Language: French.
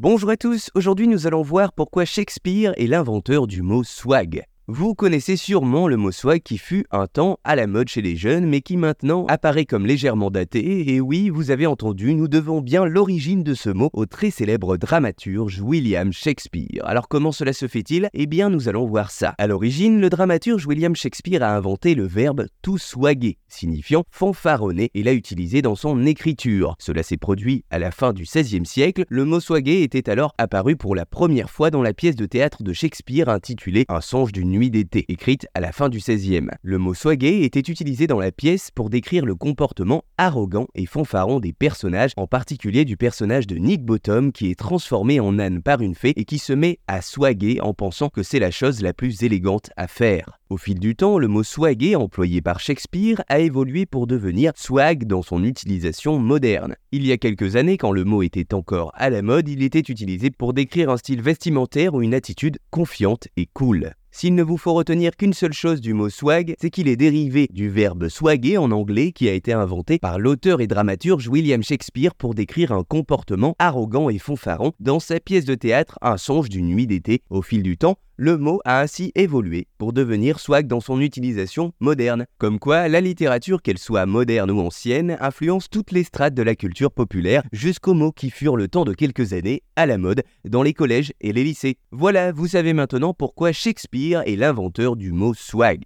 Bonjour à tous, aujourd'hui nous allons voir pourquoi Shakespeare est l'inventeur du mot swag. Vous connaissez sûrement le mot swag qui fut un temps à la mode chez les jeunes mais qui maintenant apparaît comme légèrement daté et oui, vous avez entendu, nous devons bien l'origine de ce mot au très célèbre dramaturge William Shakespeare. Alors comment cela se fait-il? Eh bien nous allons voir ça. À l'origine, le dramaturge William Shakespeare a inventé le verbe to swagger, signifiant fanfaronner et l'a utilisé dans son écriture. Cela s'est produit à la fin du XVIe siècle, le mot swagger était alors apparu pour la première fois dans la pièce de théâtre de Shakespeare intitulée Un songe d'une écrite à la fin du XVIe. Le mot swagger était utilisé dans la pièce pour décrire le comportement arrogant et fanfaron des personnages, en particulier du personnage de Nick Bottom qui est transformé en âne par une fée et qui se met à swaguer en pensant que c'est la chose la plus élégante à faire. Au fil du temps, le mot swaguer employé par Shakespeare a évolué pour devenir swag dans son utilisation moderne. Il y a quelques années, quand le mot était encore à la mode, il était utilisé pour décrire un style vestimentaire ou une attitude confiante et cool. S'il ne vous faut retenir qu'une seule chose du mot swag, c'est qu'il est dérivé du verbe swagger en anglais qui a été inventé par l'auteur et dramaturge William Shakespeare pour décrire un comportement arrogant et fanfaron dans sa pièce de théâtre Un songe d'une nuit d'été. Au fil du temps, le mot a ainsi évolué pour devenir swag dans son utilisation moderne. Comme quoi, la littérature, qu'elle soit moderne ou ancienne, influence toutes les strates de la culture populaire jusqu'aux mots qui furent le temps de quelques années à la mode dans les collèges et les lycées. Voilà, vous savez maintenant pourquoi Shakespeare est l'inventeur du mot swag.